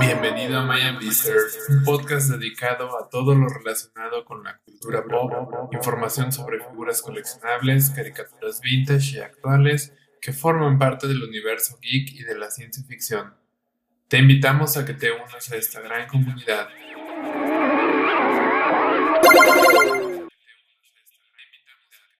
Bienvenido a Maya Mister, un podcast dedicado a todo lo relacionado con la cultura pop, información sobre figuras coleccionables, caricaturas vintage y actuales que forman parte del universo geek y de la ciencia ficción. Te invitamos a que te unas a esta gran comunidad.